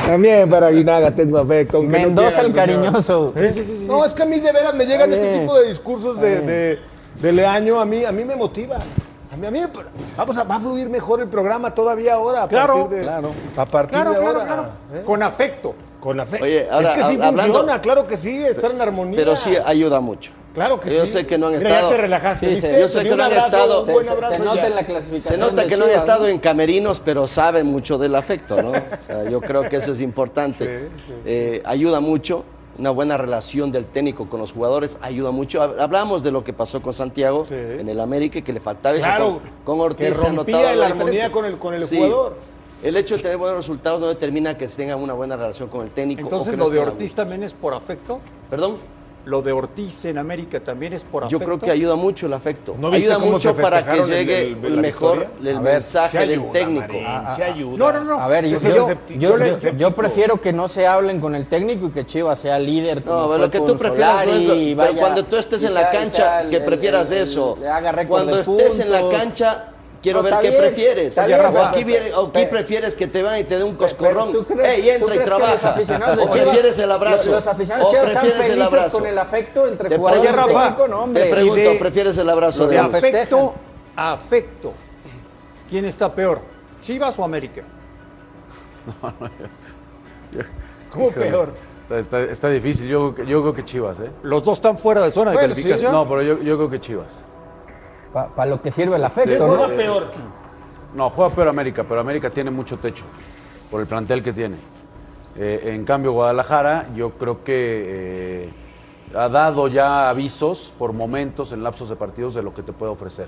También para Guinaga tengo afecto. no Mendoza el cariñoso. No, es que a mí de veras me llegan este tipo de discursos de, Leaño, a mí, me motiva. A mí, a mí me- vamos a, va a fluir mejor el programa todavía ahora. A Claro, partir de, claro. A partir Claro, de claro, ahora. claro. ¿eh? Con afecto. Con la fe. Oye, ahora, es que sí hab- hablando- funciona, claro que sí, estar en armonía. Pero sí ayuda mucho. Claro que Yo sí. sé que no han Mira, estado- Ya te relajaste, Sí, ¿viste? yo sé que no han estado- Se, se- nota ya. en la clasificación. Se nota que no han Chivas, estado en camerinos, pero saben mucho del afecto, ¿no? O sea, yo creo que eso es importante. Sí, sí, sí. Eh, ayuda mucho, una buena relación del técnico con los jugadores ayuda mucho. Hab- Hablamos de lo que pasó con Santiago Sí. en el América, que le faltaba eso. Claro, con, con Ortiz que se ha rompía notado algo la armonía con el- con el Sí. jugador. El hecho de tener buenos resultados no determina que tengan una buena relación con el técnico. o Entonces que lo de Ortiz también es por afecto. Perdón. Lo de Ortiz en América también es por Yo afecto. creo que ayuda mucho el afecto. ¿No viste ayuda mucho para que el- llegue el- mejor el ver, mensaje del técnico. Marín, Ah, ayuda. No, no, no. A ver, yo, Yo yo- yo- yo yo- yo prefiero que no se hablen con el técnico y que Chivas sea líder. No, fue lo que tú prefieras no es lo- pero vaya- cuando tú estés en la cancha, sea que prefieras eso. le haga récord Cuando estés en la cancha, quiero No, ver qué bien, prefieres. O aquí, viene- o aquí prefieres que te vayan y te dé un coscorrón. ¿Tú crees- Ey, entra y trabaja. O Chivas- prefieres el abrazo. Los, los aficionados o de Chivas están prefieres el felices abrazo. con el afecto entre Te jugadores pregunto, técnico, no, hombre. Te pregunto, Y de- ¿prefieres el abrazo de de afecto a afecto. ¿Quién está peor? ¿Chivas o América? ¿Cómo peor? Está, está- está difícil. Yo, creo que- yo creo que Chivas, ¿eh? Los dos están fuera de zona de sí, calificación. No, pero yo, yo creo que Chivas. Para lo que sirve el ¿Quién afecto, juega ¿no? peor? No, juega peor América, pero América tiene mucho techo por el plantel que tiene. Eh, en cambio, Guadalajara, yo creo que eh, ha dado ya avisos por momentos en lapsos de partidos de lo que te puede ofrecer.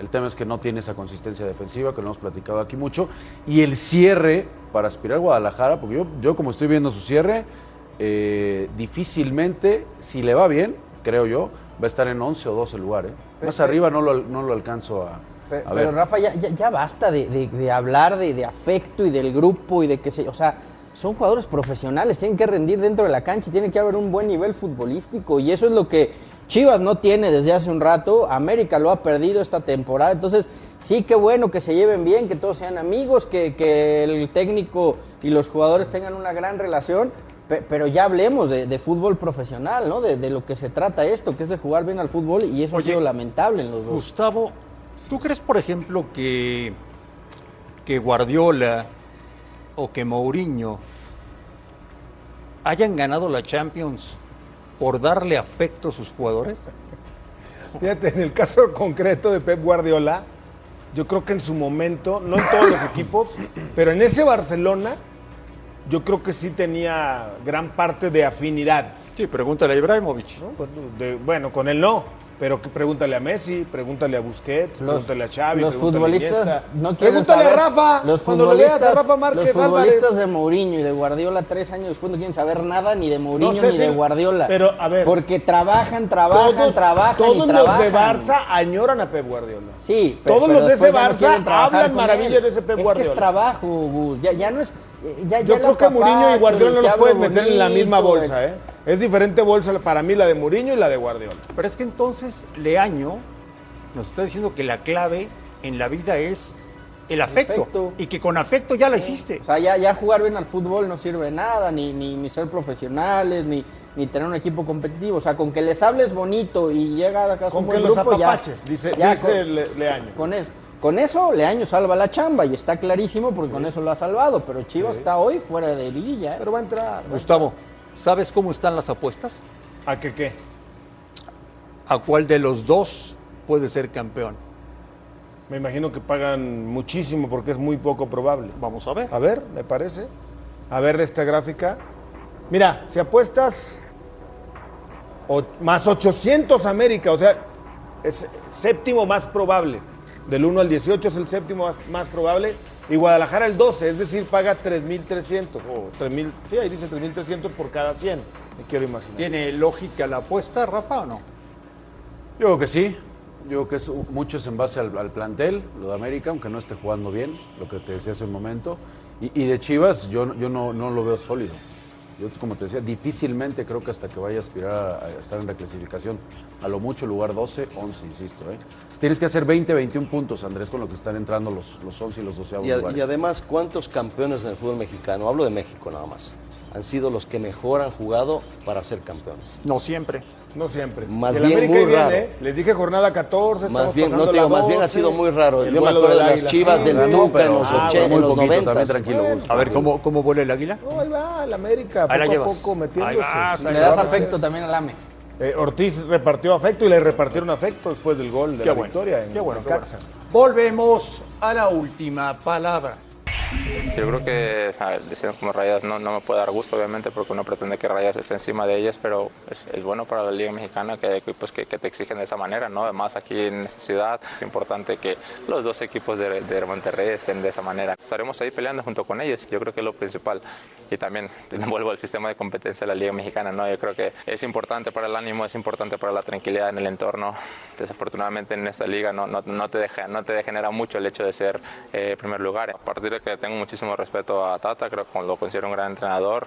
El tema es que no tiene esa consistencia defensiva, que lo hemos platicado aquí mucho. Y el cierre para aspirar a Guadalajara, porque yo, yo como estoy viendo su cierre, eh, difícilmente, si le va bien, creo yo, va a estar en 11 o 12 lugares. Más arriba no lo, no lo alcanzo a, Pe- a Pero. Rafa, ya, ya, ya basta de, de- de hablar de, de afecto y del grupo y de que se. O sea, son jugadores profesionales, tienen que rendir dentro de la cancha, tiene que haber un buen nivel futbolístico y eso es lo que Chivas no tiene desde hace un rato. América lo ha perdido esta temporada. Entonces, sí, qué bueno que se lleven bien, que todos sean amigos, que, que el técnico y los jugadores tengan una gran relación. Pe- Pero ya hablemos de, de fútbol profesional, ¿no? De, de lo que se trata esto, que es de jugar bien al fútbol y eso Oye, ha sido lamentable en los dos. Gustavo, ¿tú crees, por ejemplo, que, que Guardiola o que Mourinho hayan ganado la Champions por darle afecto a sus jugadores? Fíjate, en el caso concreto de Pep Guardiola, yo creo que en su momento, no en todos los equipos, pero en ese Barcelona, yo creo que sí tenía gran parte de afinidad. Sí, pregúntale a Ibrahimovic. ¿no? Pues, de- bueno, con él no. Pero que pregúntale a Messi, pregúntale a Busquets, Los- pregúntale a Xavi, los a futbolistas Iniesta. no quieren Pregúntale saber, a Rafa. los cuando lo veas a futbolistas, Rafa Márquez los futbolistas Álvarez. de Mourinho y de Guardiola tres años después no quieren saber nada ni de Mourinho sé ni si- de Guardiola. pero, a ver. porque trabajan, trabajan, todos, trabajan todos y los trabajan. de Barça añoran a Pep Guardiola. Sí, pe- Todos pero los de ese no Barça hablan maravillas de ese Pep Es que Guardiola. es trabajo, Gus. Ya, ya no es. Ya, Yo creo que Mourinho y Guardiola no los que pueden meter en la misma bolsa, ¿eh? Es diferente bolsa para mí la de Mourinho y la de Guardiola. Pero es que entonces Leaño nos está diciendo que la clave en la vida es el afecto. Afecto. Y que con afecto ya la hiciste. O sea, ya, ya jugar bien al fútbol no sirve de nada, ni, ni, ni ser profesionales, ni, ni tener un equipo competitivo. O sea, con que les hables bonito y llega a casa Con un que buen los grupo, ya- apapaches, dice, ya dice con- Le- Leaño. Con eso, con eso Leaño salva la chamba y está clarísimo porque con eso lo ha salvado. Pero Chivas está hoy fuera de liguilla. ¿eh? Pero va a entrar. Gustavo, ¿sabes cómo están las apuestas? ¿A qué qué? ¿A cuál de los dos puede ser campeón? Me imagino que pagan muchísimo porque es muy poco probable. Vamos a ver. A ver, me parece. A ver esta gráfica. Mira, si apuestas o- más 800 América, o sea, es séptimo más probable. Del 1 al 18 es el séptimo más, más probable. Y Guadalajara el 12, es decir, paga 3.300 o 3.000, sí, ahí dice 3.300 por cada 100. Me quiero imaginar. ¿Tiene lógica la apuesta, Rafa, o no? Yo creo que sí. Yo creo que es mucho es en base al, al plantel, lo de América, aunque no esté jugando bien, lo que te decía hace un momento. Y, y de Chivas, yo, yo no, no lo veo sólido. Yo, como te decía, difícilmente creo que hasta que vaya a aspirar a, a estar en reclasificación, a lo mucho lugar 12, 11, insisto. ¿eh? Tienes que hacer 20, 21 puntos, Andrés, con lo que están entrando los, los 11 y los 12 Y, a- y además, ¿cuántos campeones en el fútbol mexicano? Hablo de México nada más. Han sido los que mejor han jugado para ser campeones. No siempre. No siempre. Más el bien América muy viene, raro. ¿eh? Les dije jornada 14. Más bien, no te digo, más bien ha 12, sido muy raro. Yo me acuerdo de del las águila Chivas del azul. Tuca en los, ah, 80, muy en los poquito, 90. también tranquilo, Bueno. A ver, ¿cómo, cómo vuela el águila? No, ahí va, el América, Ahí la poco a llevas. poco metiéndose. Ahí vas, Sí, Le das afecto también al AME. Eh, Ortiz repartió afecto y le repartieron afecto después del gol de Qué la bueno, victoria en qué bueno, Necaxa. Volvemos a la última palabra. Yo creo que o como Rayas no, no me puede dar gusto, obviamente, porque uno pretende que Rayas esté encima de ellas, pero es, es bueno para la Liga Mexicana que hay equipos que, que te exigen de esa manera, ¿no? Además, aquí en esta ciudad es importante que los dos equipos de, de Monterrey estén de esa manera. Estaremos ahí peleando junto con ellos, yo creo que es lo principal. Y también vuelvo al sistema de competencia de la Liga Mexicana, ¿no? Yo creo que es importante para el ánimo, es importante para la tranquilidad en el entorno. Desafortunadamente en esta liga no, no, no te, deja, no te degenera mucho el hecho de ser eh, primer lugar. A partir de que tengo muchísimo respeto a Tata, creo que lo considero un gran entrenador.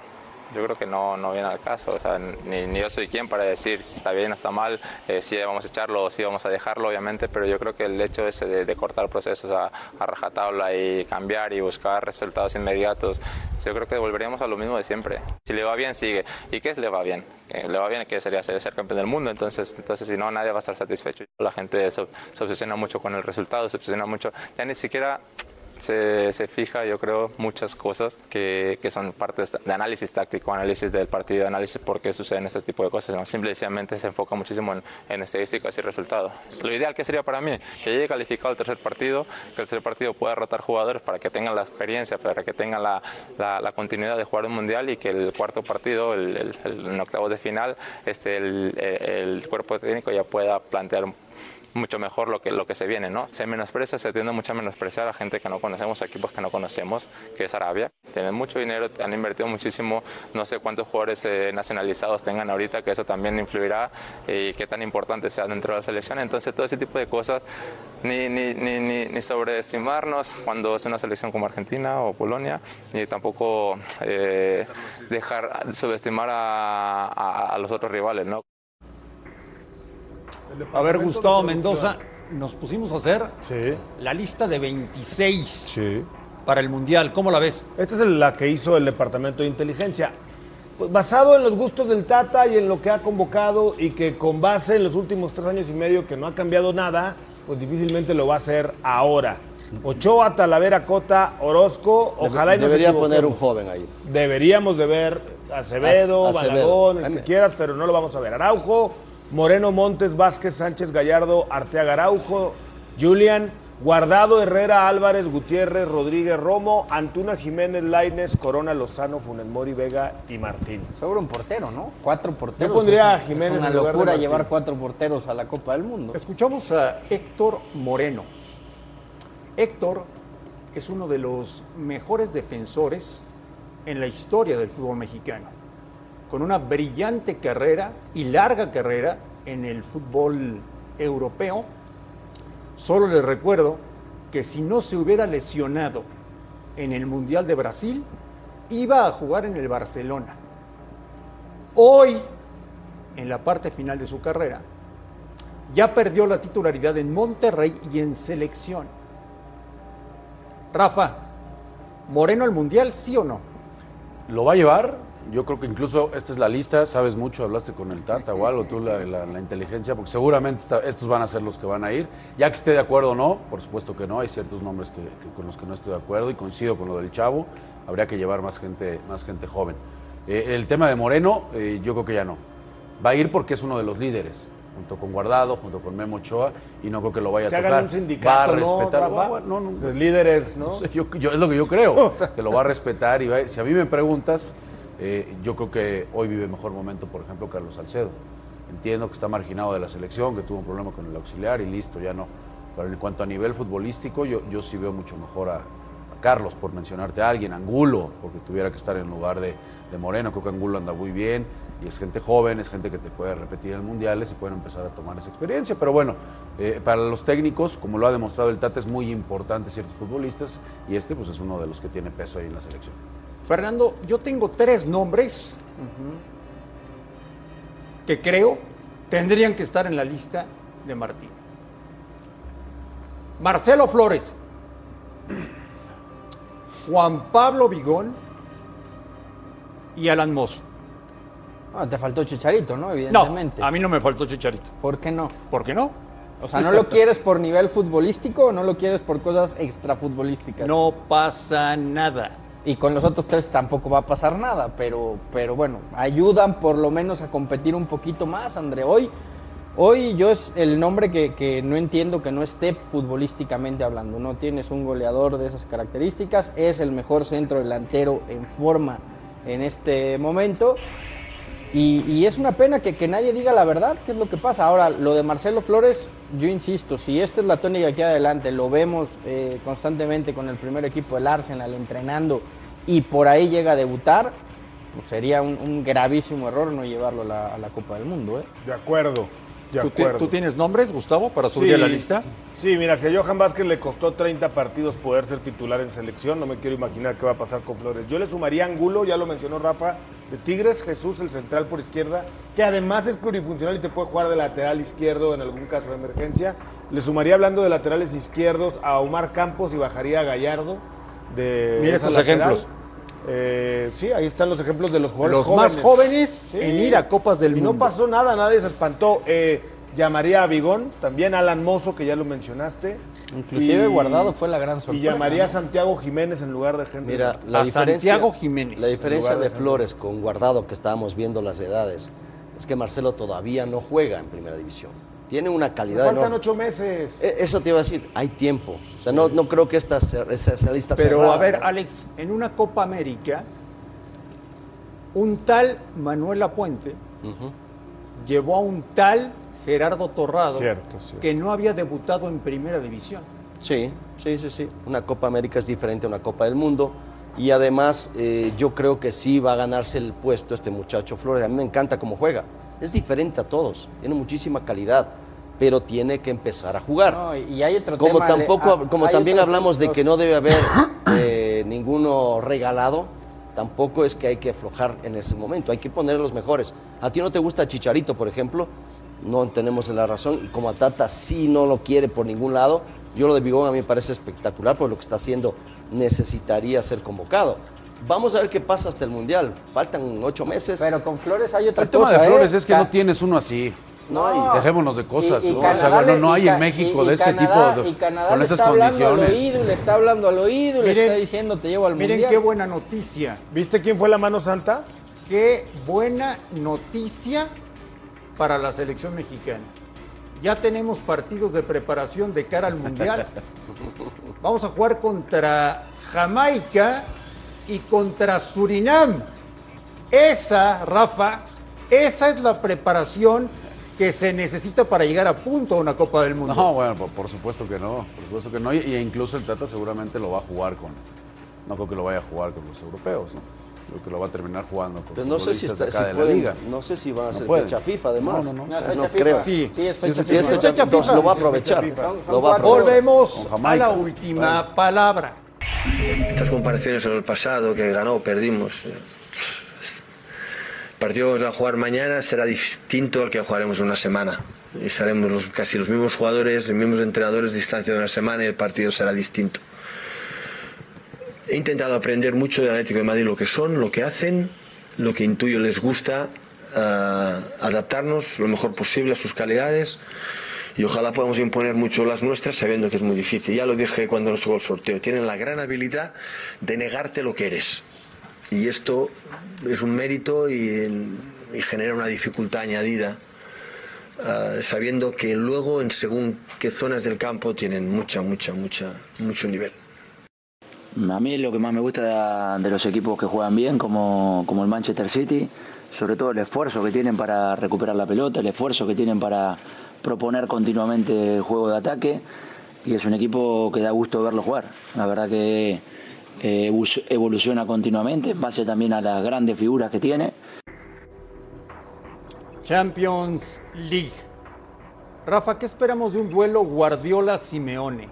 Yo creo que no, no viene al caso, o sea, ni, ni yo soy quien para decir si está bien o está mal, eh, si vamos a echarlo o si vamos a dejarlo, obviamente, pero yo creo que el hecho ese de, de cortar procesos a, a rajatabla y cambiar y buscar resultados inmediatos, yo creo que volveríamos a lo mismo de siempre. Si le va bien, sigue. ¿Y qué es le va bien? Eh, le va bien, que sería ser, ser campeón del mundo, entonces, entonces si no, nadie va a estar satisfecho. La gente se, se obsesiona mucho con el resultado, se obsesiona mucho, ya ni siquiera se, fija, yo creo, muchas cosas que, que, son partes de análisis táctico, análisis del partido, análisis por qué suceden este tipo de cosas. ¿no? Simplemente se enfoca muchísimo en, en, estadísticas y resultados. Lo ideal que sería para mí, que llegue calificado el tercer partido, que el tercer partido pueda rotar jugadores para que tengan la experiencia, para que tengan la, la, continuidad de jugar un mundial y que el cuarto partido, el, el, de final, este, el, el cuerpo técnico ya pueda plantear un mucho mejor lo que, lo que se viene, ¿no? Se menosprecia, se tiende mucho a menospreciar a gente que no conocemos, equipos que no conocemos, que es Arabia. Tienen mucho dinero, han invertido muchísimo, no sé cuántos jugadores eh, nacionalizados tengan ahorita, que eso también influirá y qué tan importante sea dentro de la selección. Entonces, todo ese tipo de cosas, ni, ni, ni, ni, sobreestimarnos cuando es una selección como Argentina o Polonia, ni tampoco eh, dejar subestimar a los otros rivales, ¿no? A ver, Gustavo Mendoza, nos pusimos a hacer Sí, la lista de 26 sí. para el Mundial. ¿Cómo la ves? Esta es la que hizo el Departamento de Inteligencia. Pues basado en los gustos del Tata y en lo que ha convocado y que con base en los últimos tres años y medio que no ha cambiado nada, pues difícilmente lo va a hacer ahora. Ochoa, Talavera, Cota, Orozco, ojalá y no se Debería poner un joven ahí. Deberíamos de ver Acevedo, Ac- Acevedo. Balagón, el que quieras, pero no lo vamos a ver. Araujo, Moreno, Montes, Vázquez, Sánchez, Gallardo, Arteaga Araujo, Julian, Guardado, Herrera, Álvarez, Gutiérrez, Rodríguez, Romo, Antuna, Jiménez, Laines, Corona, Lozano, Funes Mori, Vega y Martín. Seguro un portero, ¿no? Cuatro porteros. Yo pondría Es- a Jiménez Es una en lugar de locura llevar cuatro porteros a la Copa del Mundo. Escuchamos a Héctor Moreno. Héctor es uno de los mejores defensores en la historia del fútbol mexicano, con una brillante carrera y larga carrera en el fútbol europeo. Solo les recuerdo que si no se hubiera lesionado en el Mundial de Brasil, iba a jugar en el Barcelona. Hoy, en la parte final de su carrera, ya perdió la titularidad en Monterrey y en selección. Rafa, ¿Moreno al Mundial, sí o no? ¿Lo va a llevar? Yo creo que incluso esta es la lista, sabes mucho, hablaste con el Tata o algo, tú la, la- la inteligencia, porque seguramente estos van a ser los que van a ir. Ya que esté de acuerdo o no, por supuesto que no, hay ciertos nombres que, que- con los que no estoy de acuerdo y coincido con lo del Chavo, habría que llevar más gente, más gente joven. Eh, el tema de Moreno, eh, yo creo que ya no. Va a ir porque es uno de los líderes, junto con Guardado, junto con Memo Ochoa, y no creo que lo vaya Que a tocar. un va a sindicato, ¿no, respetar. No, no, Los líderes, ¿no? sé, yo, yo- es lo que yo creo, que lo va a respetar y va a. Si a mí me preguntas, eh, yo creo que hoy vive mejor momento, por ejemplo, Carlos Salcedo. Entiendo que está marginado de la selección, que tuvo un problema con el auxiliar y listo, ya no. Pero en cuanto a nivel futbolístico, yo, yo sí veo mucho mejor a, Carlos, por mencionarte a alguien, Angulo, porque tuviera que estar en lugar de, de Moreno. Creo que Angulo anda muy bien y es gente joven, es gente que te puede repetir en mundiales y pueden empezar a tomar esa experiencia. Pero bueno, eh, para los técnicos, como lo ha demostrado el Tata, es muy importante ciertos futbolistas y este pues es uno de los que tiene peso ahí en la selección. Fernando, yo tengo tres nombres que creo tendrían que estar en la lista de Martín. Marcelo Flores, Juan Pablo Vigón y Alan Mozo. Ah, te faltó Chicharito, ¿no? No, Evidentemente. a mí no me faltó Chicharito. ¿Por qué no? ¿Por qué no? O sea, ¿no lo quieres por nivel futbolístico o no lo quieres por cosas extrafutbolísticas? No pasa nada. Y con los otros tres tampoco va a pasar nada, pero, pero bueno, ayudan por lo menos a competir un poquito más, André. Hoy, hoy yo es el nombre que, que no entiendo que no esté futbolísticamente hablando. No tienes un goleador de esas características, es el mejor centro delantero en forma en este momento. Y, y es una pena que, que nadie diga la verdad, qué es lo que pasa. Ahora, lo de Marcelo Flores, yo insisto, si esta es la tónica aquí adelante, lo vemos eh, constantemente con el primer equipo del Arsenal entrenando y por ahí llega a debutar, pues sería un, gravísimo error no llevarlo a la, a la Copa del Mundo. ¿eh? De acuerdo, ¿Tú, tienes nombres, Gustavo, para subir Sí, a la lista? Sí, mira, si a Johan Vázquez le costó 30 partidos poder ser titular en selección, no me quiero imaginar qué va a pasar con Flores. Yo le sumaría a Angulo, ya lo mencionó Rafa, de Tigres, Jesús, el central por izquierda, que además es plurifuncional y te puede jugar de lateral izquierdo en algún caso de emergencia. Le sumaría, hablando de laterales izquierdos, a Omar Campos y bajaría a Gallardo. De Mira estos lateral. ejemplos. Eh, sí, ahí están los ejemplos de los jugadores Los más jóvenes Sí. en ir a Copas del y Mundo. no pasó nada, nadie se espantó. Eh, llamaría a Vigón, también Alan Mozo, que ya lo mencionaste. Inclusive Y- Guardado fue la gran Y sorpresa. llamaría a. Santiago Jiménez en lugar de Henry. Mira, la A diferencia, Santiago Jiménez, la diferencia de de Flores con Guardado, que estábamos viendo las edades, es que Marcelo todavía no juega en primera división. Tiene una Me calidad faltan enorme. ocho meses. E- Eso te iba a decir, hay tiempo. O sea, no, no creo que esta sea esa, lista Pero cerrada, a ver, ¿no? Alex, en una Copa América, un tal Manuel Apuente Ujú. llevó a un tal Gerardo Torrado Cierto, cierto. que no había debutado en Primera División. Sí, sí, sí, sí. Una Copa América es diferente a una Copa del Mundo. Y además, eh, yo creo que sí va a ganarse el puesto este muchacho Flores. A mí me encanta cómo juega. Es diferente a todos. Tiene muchísima calidad. Pero tiene que empezar a jugar. No, y hay otro como tema, tampoco, Ale- como también otro- hablamos de que no debe haber eh, ninguno regalado, tampoco es que hay que aflojar en ese momento, hay que poner los mejores. A ti no te gusta Chicharito, por ejemplo, no tenemos la razón, y como a Tata sí no lo quiere por ningún lado, yo lo de Bigón a mí me parece espectacular, por lo que está haciendo necesitaría ser convocado. Vamos a ver qué pasa hasta el Mundial, faltan ocho meses. Pero con Flores hay otra El tema cosa, de Flores ¿eh? es que Ca- no tienes uno así. No hay. Dejémonos de cosas. Y- y ¿no? O sea, Canadá no, hay en México y- de y este Canadá- tipo de, Y Canadá con le esas está hablando al oído y le está hablando al oído y le Miren- está diciendo te llevo al Miren mundial. qué buena noticia, ¿Viste quién fue la mano santa? qué buena noticia para la selección mexicana. ya tenemos partidos de preparación de cara al Mundial. Vamos a jugar contra Jamaica y contra Surinam. Esa, Rafa, esa es la preparación que se necesita para llegar a punto a una Copa del Mundo. No, bueno, por, por supuesto que no, por supuesto que no, y, y incluso el Tata seguramente lo va a jugar con, no creo que lo vaya a jugar con los europeos, ¿no? Creo que lo va a terminar jugando con Pero no sé si, está, si pueden- liga. no sé si van a No hacer pueden. fecha FIFA además. No, no, no. No, No creo. Sí. sí, es fecha es FIFA. lo va a aprovechar. Lo va a aprovechar. Volvemos a la última palabra. Estas comparaciones sobre el pasado, que ganó, perdimos. eh, El partido que vamos a jugar mañana será distinto al que jugaremos una semana. Y estaremos los- casi los mismos jugadores, los mismos entrenadores, distancia de una semana y el partido será distinto. He intentado aprender mucho del Atlético de Madrid, lo que son, lo que hacen, lo que intuyo les gusta, ah, adaptarnos lo mejor posible a sus calidades y ojalá podamos imponer mucho las nuestras sabiendo que es muy difícil. Ya lo dije cuando nos tocó el sorteo, tienen la gran habilidad de negarte lo que eres. Y esto es un mérito y, y genera una dificultad añadida, ah, sabiendo que luego en según qué zonas del campo tienen mucha, mucha, mucha, mucho nivel. A mí lo que más me gusta de los equipos que juegan bien, como, como el Manchester City, sobre todo el esfuerzo que tienen para recuperar la pelota, el esfuerzo que tienen para proponer continuamente el juego de ataque. Y es un equipo que da gusto verlo jugar. La verdad que eh, evoluciona continuamente, en base también a las grandes figuras que tiene. Champions League. Rafa, ¿qué esperamos de un duelo Guardiola-Simeone?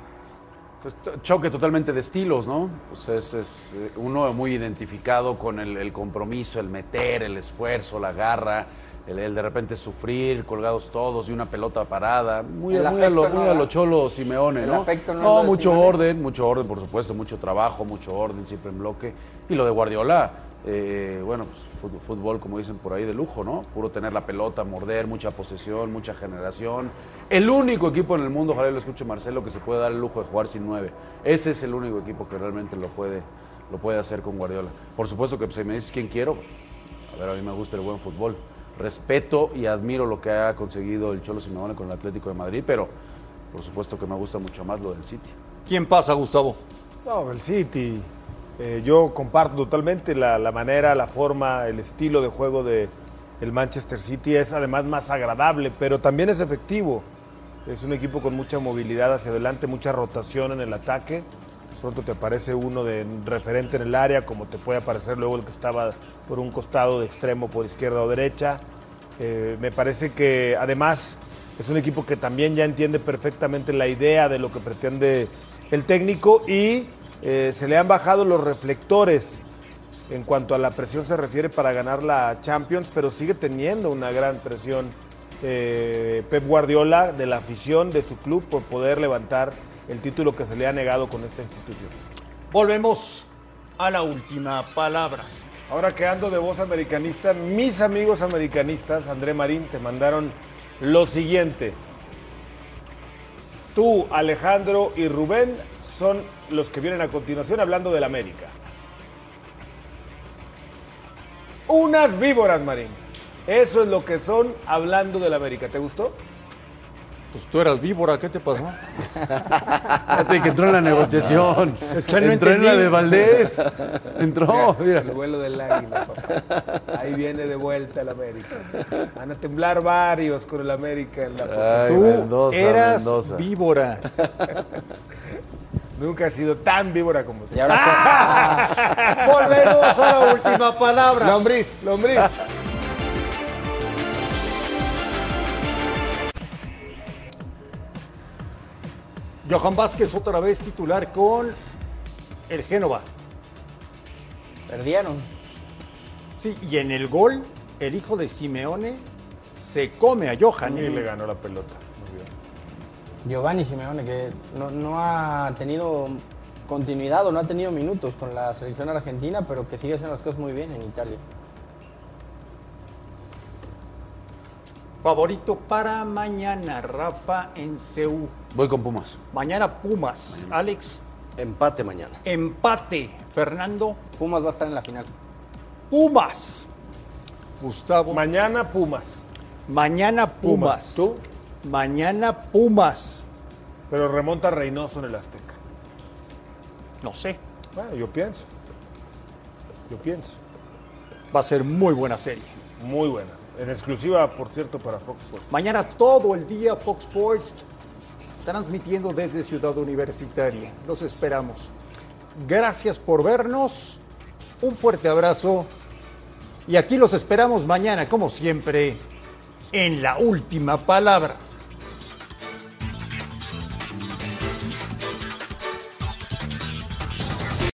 Pues, choque totalmente de estilos, ¿no? Pues es, es, eh, uno muy identificado con el, el compromiso, el meter, el esfuerzo, la garra, el, el de repente sufrir, colgados todos y una pelota parada. Muy, El muy a lo, muy ¿no? a lo cholo Simeone, El ¿no? ¿no? De mucho Simeone. orden, mucho orden, por supuesto, mucho trabajo, mucho orden, siempre en bloque. Y lo de Guardiola, eh, bueno, pues fútbol, como dicen por ahí, de lujo, ¿no? Puro tener la pelota, morder, mucha posesión, mucha generación. El único equipo en el mundo, ojalá lo escuche Marcelo, que se puede dar el lujo de jugar sin nueve. Ese es el único equipo que realmente lo puede, lo puede hacer con Guardiola. Por supuesto que pues, si me dices quién quiero, a ver, a mí me gusta el buen fútbol. Respeto y admiro lo que ha conseguido el Cholo Simeone con el Atlético de Madrid, pero por supuesto que me gusta mucho más lo del City. ¿Quién pasa, Gustavo? No, el City. Eh, yo comparto totalmente la, la manera, la forma, el estilo de juego de el Manchester City. Es además más agradable, pero también es efectivo. Es un equipo con mucha movilidad hacia adelante, mucha rotación en el ataque. Pronto te aparece uno de referente en el área, como te puede aparecer luego el que estaba por un costado de extremo, por izquierda o derecha. Eh, me parece que además es un equipo que también ya entiende perfectamente la idea de lo que pretende el técnico y eh, se le han bajado los reflectores en cuanto a la presión se refiere para ganar la Champions, pero sigue teniendo una gran presión eh, Pep Guardiola de la afición de su club por poder levantar el título que se le ha negado con esta institución. Volvemos a la última palabra. Ahora que ando de voz americanista, mis amigos americanistas, André Marín, te mandaron lo siguiente. Tú, Alejandro y Rubén son los que vienen a continuación hablando del América. Unas víboras, Marín. Eso es lo que son hablando del América. ¿Te gustó? Pues tú eras víbora, ¿qué te pasó? Fíjate que entró en la negociación. Es que no entró en la de Valdés. Entró, mira. El vuelo del águila, papá. Ahí viene de vuelta el América. Van a temblar varios con el América en la Ay, Tú Mendoza, eras Mendoza. víbora. Nunca ha sido tan víbora como tú. Y ahora Volvemos a la última palabra. Lombriz, lombriz. Johan Vázquez otra vez titular con el Génova. perdieron. Sí, y en el gol, el hijo de Simeone se come a Johan. Y le ganó la pelota. Muy bien. Giovanni Simeone, que no, no ha tenido continuidad o no ha tenido minutos con la selección argentina, pero que sigue haciendo las cosas muy bien en Italia. Favorito para mañana, Rafa en CEU. Voy con Pumas. Mañana Pumas. Alex, Empate mañana. empate. Fernando, Pumas va a estar en la final. Pumas. Gustavo, Mañana Pumas. mañana Pumas. ¿Tú? Mañana Pumas. Pero remonta Reynoso en el Azteca. No sé. Bueno, yo pienso. Yo pienso. Va a ser muy buena serie. Muy buena. En exclusiva, por cierto, para Fox Sports. Mañana todo el día Fox Sports transmitiendo desde Ciudad Universitaria. Los esperamos. Gracias por vernos. Un fuerte abrazo. Y aquí los esperamos mañana, como siempre, en la última palabra.